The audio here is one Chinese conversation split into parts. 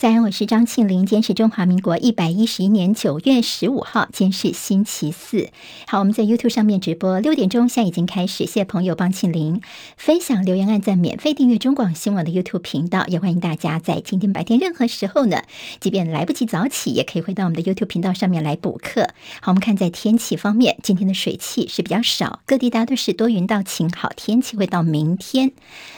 早安，我是张庆玲。今天是中华民国一百一十一年九月十五号，今天是星期四。好，我们在 YouTube 上面直播，六点钟现在已经开始。谢谢朋友帮庆玲分享、留言、按赞、免费订阅中广新闻的 YouTube 频道，也欢迎大家在今天白天任何时候呢，即便来不及早起，也可以回到我们的 YouTube 频道上面来补课。好，我们看在天气方面，今天的水汽是比较少，各地大都是多云到晴，好天气会到明天。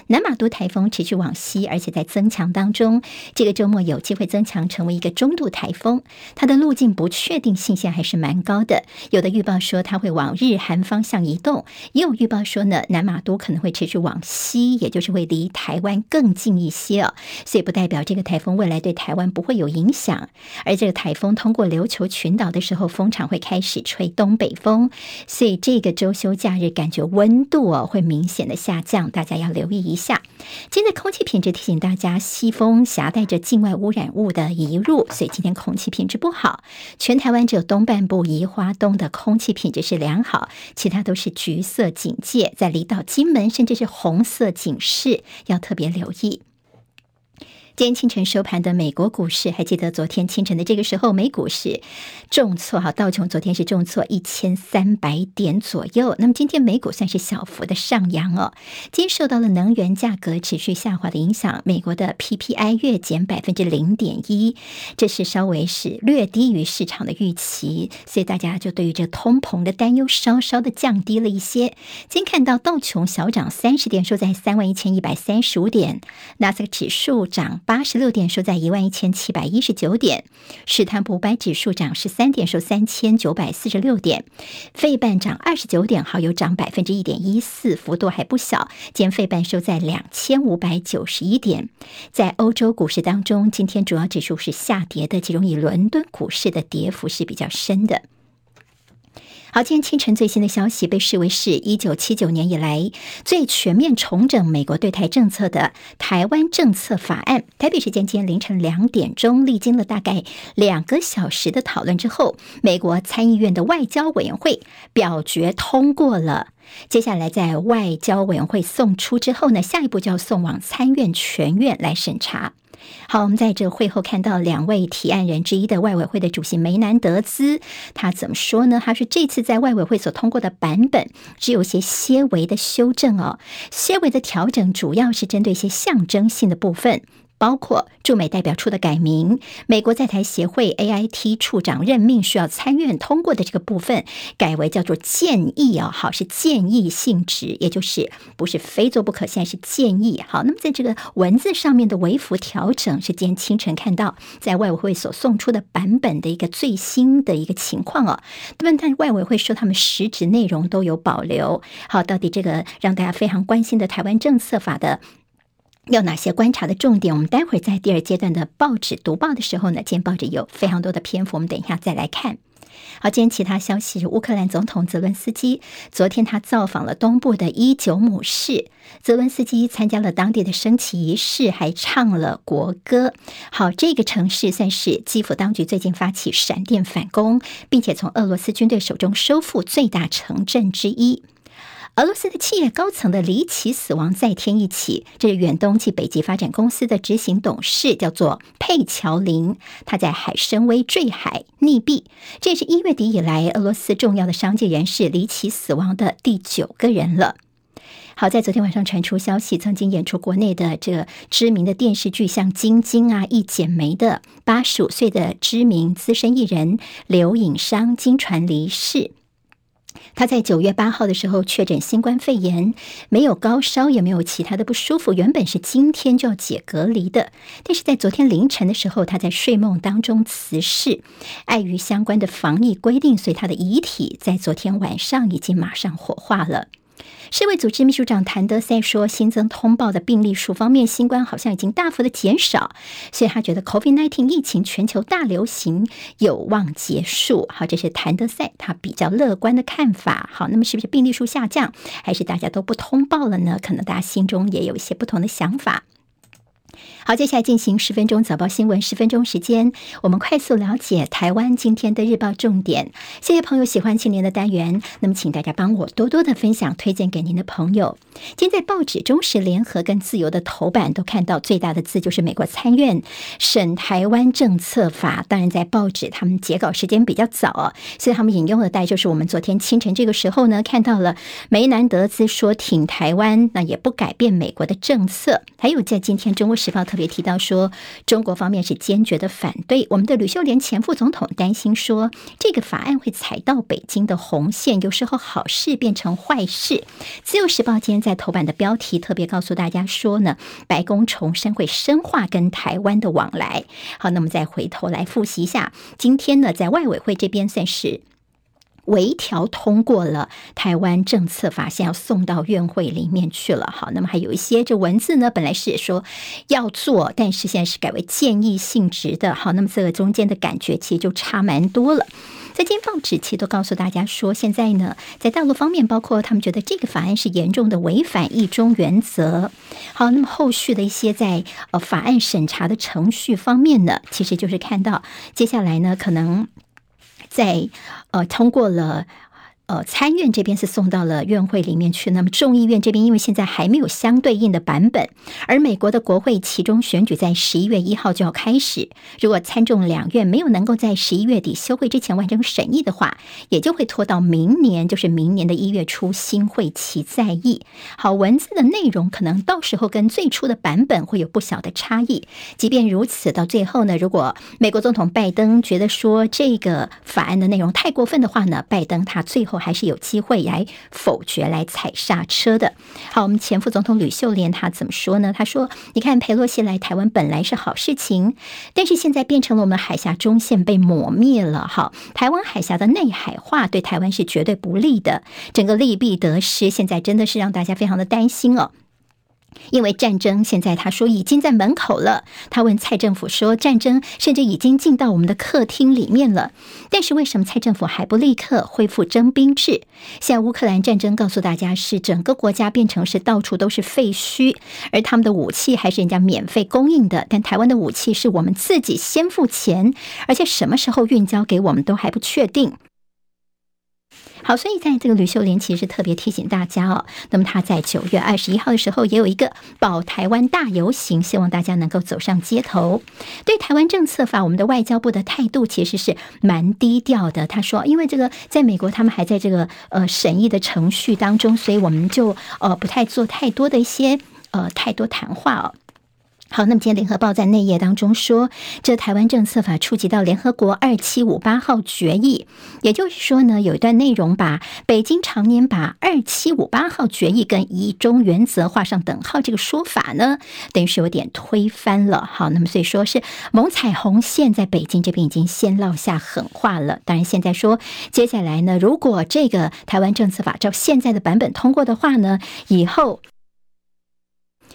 南马都台风持续往西，而且在增强当中。这个周末有有机会增强成为一个中度台风，它的路径不确定性现还是蛮高的。有的预报说它会往日韩方向移动，也有预报说呢，南马都可能会持续往西，也就是会离台湾更近一些哦。所以不代表这个台风未来对台湾不会有影响。而这个台风通过琉球群岛的时候，风场会开始吹东北风，所以这个周休假日感觉温度哦会明显的下降，大家要留意一下。今天的空气品质提醒大家，西风夹带着境外污染物的移入，所以今天空气品质不好。全台湾只有东半部宜花东的空气品质是良好，其他都是橘色警戒，在离岛金门甚至是红色警示，要特别留意。今天清晨收盘的美国股市，还记得昨天清晨的这个时候，美股是重挫哈，道琼昨天是重挫一千三百点左右。那么今天美股算是小幅的上扬哦。今天受到了能源价格持续下滑的影响，美国的 PPI 月减百分之零点一，这是稍微是略低于市场的预期，所以大家就对于这通膨的担忧稍稍的降低了一些。今天看到道琼小涨三十点，收在三万一千一百三十五点，纳斯克指数涨。八十六点，收在一万一千七百一十九点。史坦普五百指数涨十三点，收三千九百四十六点。费半涨二十九点，好，有涨百分之一点一四，幅度还不小。今费半收在两千五百九十一点。在欧洲股市当中，今天主要指数是下跌的，其中以伦敦股市的跌幅是比较深的。好，今天清晨最新的消息被视为是一九七九年以来最全面重整美国对台政策的台湾政策法案。台北时间今天凌晨两点钟，历经了大概两个小时的讨论之后，美国参议院的外交委员会表决通过了。接下来在外交委员会送出之后呢，下一步就要送往参院全院来审查。好，我们在这会后看到两位提案人之一的外委会的主席梅南德兹，他怎么说呢？他说这次在外委会所通过的版本只有些些微的修正哦，些微的调整主要是针对一些象征性的部分。包括驻美代表处的改名，美国在台协会 AIT 处长任命需要参院通过的这个部分，改为叫做建议啊，好，是建议性质，也就是不是非做不可，现在是建议。好，那么在这个文字上面的微幅调整，是今天清晨看到在外委会所送出的版本的一个最新的一个情况哦。那么，但外委会说他们实质内容都有保留。好，到底这个让大家非常关心的台湾政策法的。有哪些观察的重点？我们待会儿在第二阶段的报纸读报的时候呢，今天报纸有非常多的篇幅，我们等一下再来看。好，今天其他消息乌克兰总统泽伦斯基昨天他造访了东部的伊久姆市，泽伦斯基参加了当地的升旗仪式，还唱了国歌。好，这个城市算是基辅当局最近发起闪电反攻，并且从俄罗斯军队手中收复最大城镇之一。俄罗斯的企业高层的离奇死亡再添一起，这是远东及北极发展公司的执行董事，叫做佩乔林，他在海参崴坠海溺毙，这也是一月底以来俄罗斯重要的商界人士离奇死亡的第九个人了。好在昨天晚上传出消息，曾经演出国内的这个知名的电视剧，像《晶晶》啊、《一剪梅》的八十五岁的知名资深艺人刘颖商惊传离世。他在九月八号的时候确诊新冠肺炎，没有高烧，也没有其他的不舒服。原本是今天就要解隔离的，但是在昨天凌晨的时候，他在睡梦当中辞世。碍于相关的防疫规定，所以他的遗体在昨天晚上已经马上火化了。世卫组织秘书长谭德塞说，新增通报的病例数方面，新冠好像已经大幅的减少，所以他觉得 COVID-19 疫情全球大流行有望结束。好，这是谭德塞他比较乐观的看法。好，那么是不是病例数下降，还是大家都不通报了呢？可能大家心中也有一些不同的想法。好，接下来进行十分钟早报新闻，十分钟时间，我们快速了解台湾今天的日报重点。谢谢朋友喜欢青年的单元，那么请大家帮我多多的分享，推荐给您的朋友。今天在报纸《中时联合》跟《自由》的头版都看到最大的字就是美国参院审台湾政策法。当然，在报纸他们截稿时间比较早，所以他们引用的带就是我们昨天清晨这个时候呢看到了梅南德兹说挺台湾，那也不改变美国的政策。还有在今天《中国时报》。特别提到说，中国方面是坚决的反对。我们的吕秀莲前副总统担心说，这个法案会踩到北京的红线，有时候好事变成坏事。自由时报今天在头版的标题特别告诉大家说呢，白宫重申会深化跟台湾的往来。好，那么再回头来复习一下，今天呢，在外委会这边算是。微调通过了台湾政策法，现在要送到院会里面去了。好，那么还有一些这文字呢，本来是说要做，但是现在是改为建议性质的。好，那么这个中间的感觉其实就差蛮多了。在今天报纸其实都告诉大家说，现在呢，在大陆方面，包括他们觉得这个法案是严重的违反一中原则。好，那么后续的一些在呃法案审查的程序方面呢，其实就是看到接下来呢，可能。在呃通过了。呃，参院这边是送到了院会里面去，那么众议院这边因为现在还没有相对应的版本，而美国的国会其中选举在十一月一号就要开始，如果参众两院没有能够在十一月底休会之前完成审议的话，也就会拖到明年，就是明年的一月初新会期再议。好，文字的内容可能到时候跟最初的版本会有不小的差异。即便如此，到最后呢，如果美国总统拜登觉得说这个法案的内容太过分的话呢，拜登他最后。还是有机会来否决、来踩刹车的。好，我们前副总统吕秀莲他怎么说呢？他说：“你看，佩洛西来台湾本来是好事情，但是现在变成了我们海峡中线被抹灭了。哈，台湾海峡的内海化对台湾是绝对不利的，整个利弊得失，现在真的是让大家非常的担心哦。”因为战争现在他说已经在门口了，他问蔡政府说，战争甚至已经进到我们的客厅里面了，但是为什么蔡政府还不立刻恢复征兵制？现在乌克兰战争告诉大家是整个国家变成是到处都是废墟，而他们的武器还是人家免费供应的，但台湾的武器是我们自己先付钱，而且什么时候运交给我们都还不确定。好，所以在这个吕秀莲其实特别提醒大家哦，那么他在九月二十一号的时候也有一个保台湾大游行，希望大家能够走上街头。对台湾政策法，我们的外交部的态度其实是蛮低调的。他说，因为这个在美国他们还在这个呃审议的程序当中，所以我们就呃不太做太多的一些呃太多谈话哦。好，那么今天联合报在内页当中说，这台湾政策法触及到联合国二七五八号决议，也就是说呢，有一段内容把北京常年把二七五八号决议跟一中原则画上等号这个说法呢，等于是有点推翻了。好，那么所以说是蒙彩虹线在北京这边已经先落下狠话了。当然现在说接下来呢，如果这个台湾政策法照现在的版本通过的话呢，以后。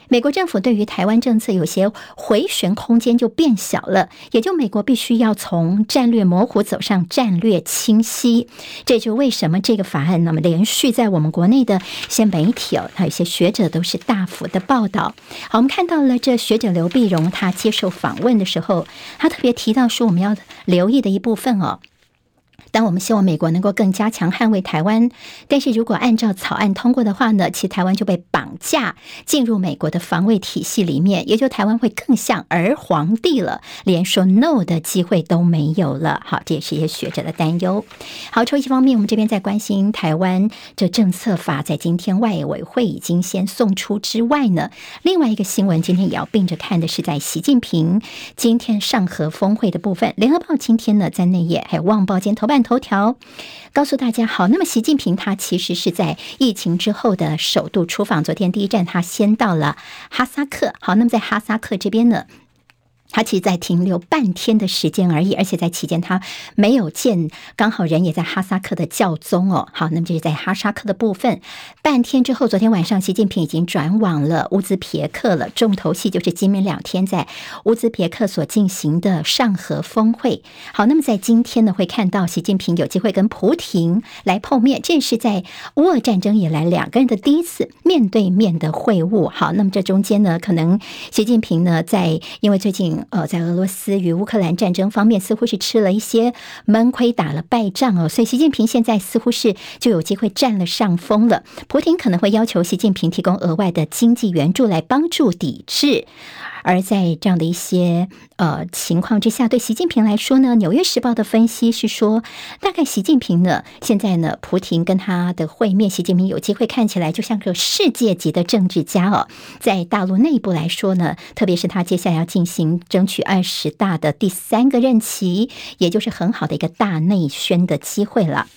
美国政府对于台湾政策有些回旋空间就变小了，也就美国必须要从战略模糊走上战略清晰。这就为什么这个法案那么连续在我们国内的一些媒体哦，还有一些学者都是大幅的报道。好，我们看到了这学者刘碧荣他接受访问的时候，他特别提到说，我们要留意的一部分哦。当我们希望美国能够更加强捍卫台湾，但是如果按照草案通过的话呢，其实台湾就被绑架进入美国的防卫体系里面，也就台湾会更像儿皇帝了，连说 no 的机会都没有了。好，这也是一些学者的担忧。好，抽一方面，我们这边在关心台湾这政策法，在今天外委会已经先送出之外呢，另外一个新闻今天也要并着看的是，在习近平今天上合峰会的部分，联合报今天呢在内页，还有旺报今天头版。头条告诉大家好，那么习近平他其实是在疫情之后的首度出访，昨天第一站他先到了哈萨克。好，那么在哈萨克这边呢，他其实在停留半天的时间而已，而且在期间他没有见，刚好人也在哈萨克的教宗哦。好，那么就是在哈萨克的部分，半天之后，昨天晚上习近平已经转往了乌兹别克了。重头戏就是今明两天在乌兹别克所进行的上合峰会。好，那么在今天呢，会看到习近平有机会跟普廷来碰面，这是在乌俄战争以来两个人的第一次面对面的会晤。好，那么这中间呢，可能习近平呢，在因为最近。呃，在俄罗斯与乌克兰战争方面，似乎是吃了一些闷亏，打了败仗哦，所以习近平现在似乎是就有机会占了上风了。普挺可能会要求习近平提供额外的经济援助来帮助抵制。而在这样的一些呃情况之下，对习近平来说呢，《纽约时报》的分析是说，大概习近平呢，现在呢，普廷跟他的会面，习近平有机会看起来就像个世界级的政治家哦。在大陆内部来说呢，特别是他接下来要进行争取二十大的第三个任期，也就是很好的一个大内宣的机会了。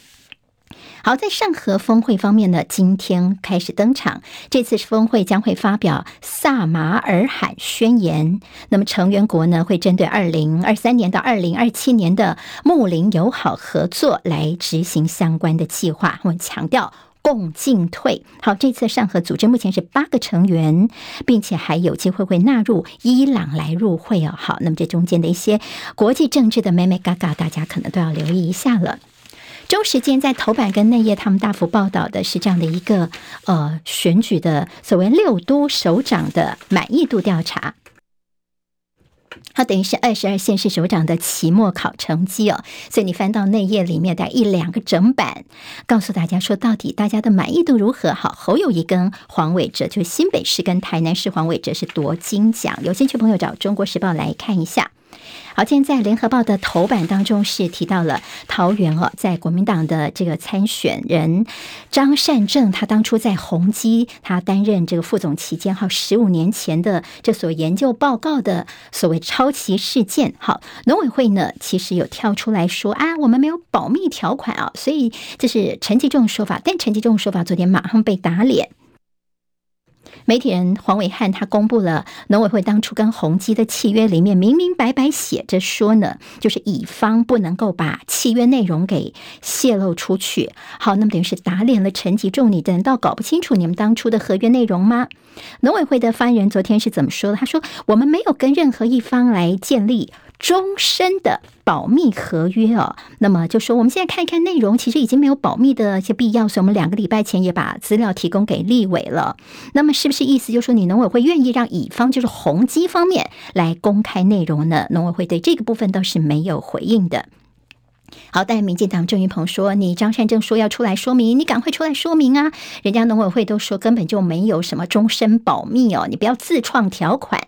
好，在上合峰会方面呢，今天开始登场。这次峰会将会发表萨马尔罕宣言。那么成员国呢，会针对二零二三年到二零二七年的睦邻友好合作来执行相关的计划。我们强调共进退。好，这次上合组织目前是八个成员，并且还有机会会纳入伊朗来入会哦。好，那么这中间的一些国际政治的美美嘎嘎，大家可能都要留意一下了。周时间在头版跟内页，他们大幅报道的是这样的一个呃选举的所谓六都首长的满意度调查，它等于是二十二县市首长的期末考成绩哦。所以你翻到内页里面，的一两个整版，告诉大家说到底大家的满意度如何？好，侯友谊跟黄伟哲，就新北市跟台南市黄伟哲是夺金奖，有兴趣朋友找中国时报来看一下。好，今天在联合报的头版当中是提到了桃园哦，在国民党的这个参选人张善政，他当初在宏基他担任这个副总期间，好，十五年前的这所研究报告的所谓抄袭事件，好，农委会呢其实有跳出来说啊，我们没有保密条款啊，所以这是陈吉仲说法，但陈吉仲说法昨天马上被打脸。媒体人黄伟汉他公布了农委会当初跟宏基的契约里面明明白白写着说呢，就是乙方不能够把契约内容给泄露出去。好，那么等于是打脸了陈吉仲，你难道搞不清楚你们当初的合约内容吗？农委会的发言人昨天是怎么说的？他说：“我们没有跟任何一方来建立。”终身的保密合约哦，那么就说我们现在看一看内容，其实已经没有保密的一些必要，所以我们两个礼拜前也把资料提供给立委了。那么是不是意思就是说，你农委会愿意让乙方就是宏基方面来公开内容呢？农委会对这个部分倒是没有回应的。好，但民进党郑运鹏说：“你张善政说要出来说明，你赶快出来说明啊！人家农委会都说根本就没有什么终身保密哦，你不要自创条款。”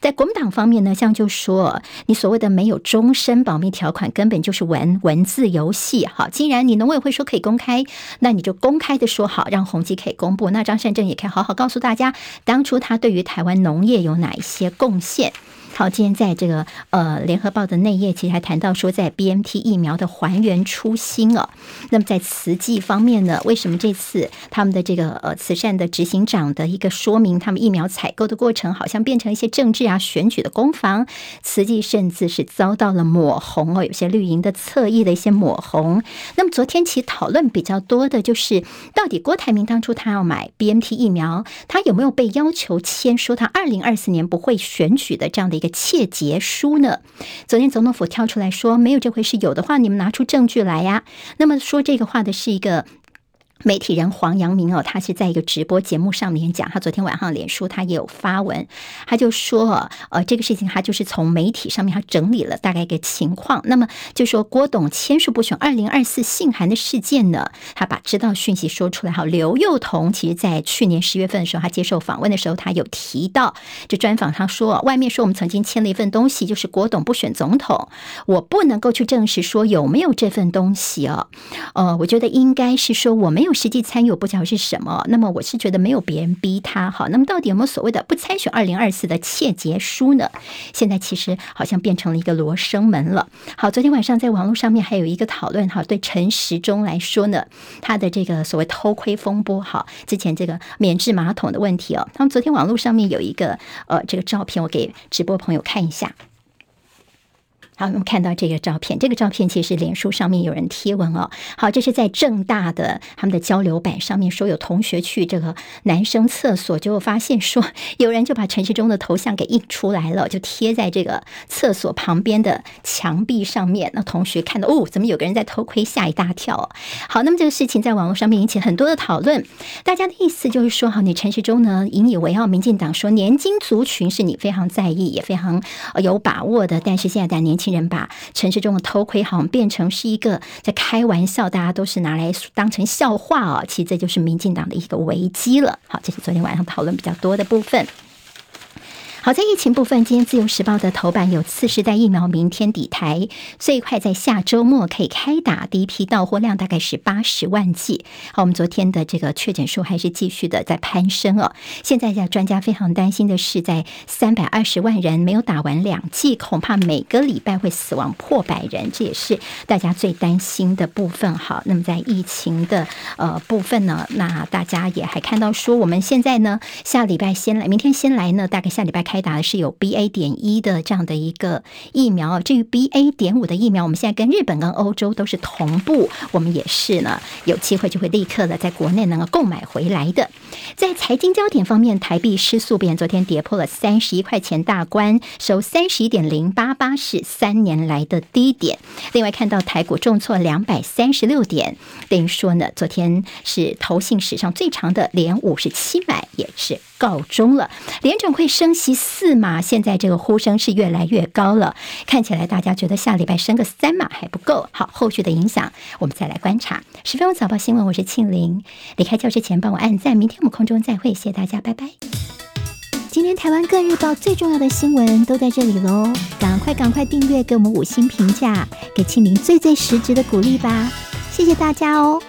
在国民党方面呢，像就说你所谓的没有终身保密条款，根本就是文文字游戏。好，既然你农委会说可以公开，那你就公开的说好，让宏基可以公布。那张善政也可以好好告诉大家，当初他对于台湾农业有哪一些贡献。好，今天在这个呃联合报的内页，其实还谈到说，在 BMT 疫苗的还原初心哦。那么在慈济方面呢，为什么这次他们的这个呃慈善的执行长的一个说明，他们疫苗采购的过程好像变成一些政治啊选举的攻防？慈济甚至是遭到了抹红哦，有些绿营的侧翼的一些抹红。那么昨天其实讨论比较多的就是，到底郭台铭当初他要买 BMT 疫苗，他有没有被要求签说他二零二四年不会选举的这样的一个？窃节书呢？昨天总统府跳出来说没有这回事，有的话你们拿出证据来呀。那么说这个话的是一个。媒体人黄阳明哦，他是在一个直播节目上面讲，他昨天晚上脸书他也有发文，他就说，呃，这个事情他就是从媒体上面他整理了大概一个情况，那么就说郭董签署不选二零二四信函的事件呢，他把知道讯息说出来。好，刘幼彤其实在去年十月份的时候，他接受访问的时候，他有提到，就专访他说，外面说我们曾经签了一份东西，就是郭董不选总统，我不能够去证实说有没有这份东西哦，呃，我觉得应该是说我没有。实际参与我不知道是什么，那么我是觉得没有别人逼他好，那么到底有没有所谓的不参选二零二四的窃结书呢？现在其实好像变成了一个罗生门了。好，昨天晚上在网络上面还有一个讨论哈，对陈时中来说呢，他的这个所谓偷窥风波哈，之前这个免治马桶的问题哦，他们昨天网络上面有一个呃这个照片，我给直播朋友看一下。好，我们看到这个照片，这个照片其实脸书上面有人贴文哦。好，这是在正大的他们的交流板上面说，有同学去这个男生厕所，就发现说有人就把陈时中的头像给印出来了，就贴在这个厕所旁边的墙壁上面。那同学看到哦，怎么有个人在偷窥，吓一大跳。好，那么这个事情在网络上面引起很多的讨论。大家的意思就是说，哈，你陈时中呢引以为傲，民进党说年轻族群是你非常在意也非常有把握的，但是现在的年轻。人把城市中的偷窥好像变成是一个在开玩笑，大家都是拿来当成笑话哦。其实这就是民进党的一个危机了。好，这是昨天晚上讨论比较多的部分。好，在疫情部分，今天《自由时报》的头版有次世代疫苗明天抵台，最快在下周末可以开打，第一批到货量大概是八十万剂。好，我们昨天的这个确诊数还是继续的在攀升哦。现在在专家非常担心的是，在三百二十万人没有打完两剂，恐怕每个礼拜会死亡破百人，这也是大家最担心的部分。好，那么在疫情的呃部分呢，那大家也还看到说，我们现在呢下礼拜先来，明天先来呢，大概下礼拜。开打的是有 BA. 点一的这样的一个疫苗，至于 BA. 点五的疫苗，我们现在跟日本跟欧洲都是同步，我们也是呢，有机会就会立刻的在国内能够购买回来的。在财经焦点方面，台币失速变，昨天跌破了三十一块钱大关，收三十一点零八八，是三年来的低点。另外看到台股重挫两百三十六点，等于说呢，昨天是投信史上最长的连五十七买，也是告终了。联准会升息四码，现在这个呼声是越来越高了。看起来大家觉得下礼拜升个三码还不够，好，后续的影响我们再来观察。十分钟早报新闻，我是庆玲。离开教室前帮我按赞，明天我们空中再会，谢谢大家，拜拜。今天台湾各日报最重要的新闻都在这里喽，赶快赶快订阅，给我们五星评价，给庆玲最最实质的鼓励吧，谢谢大家哦。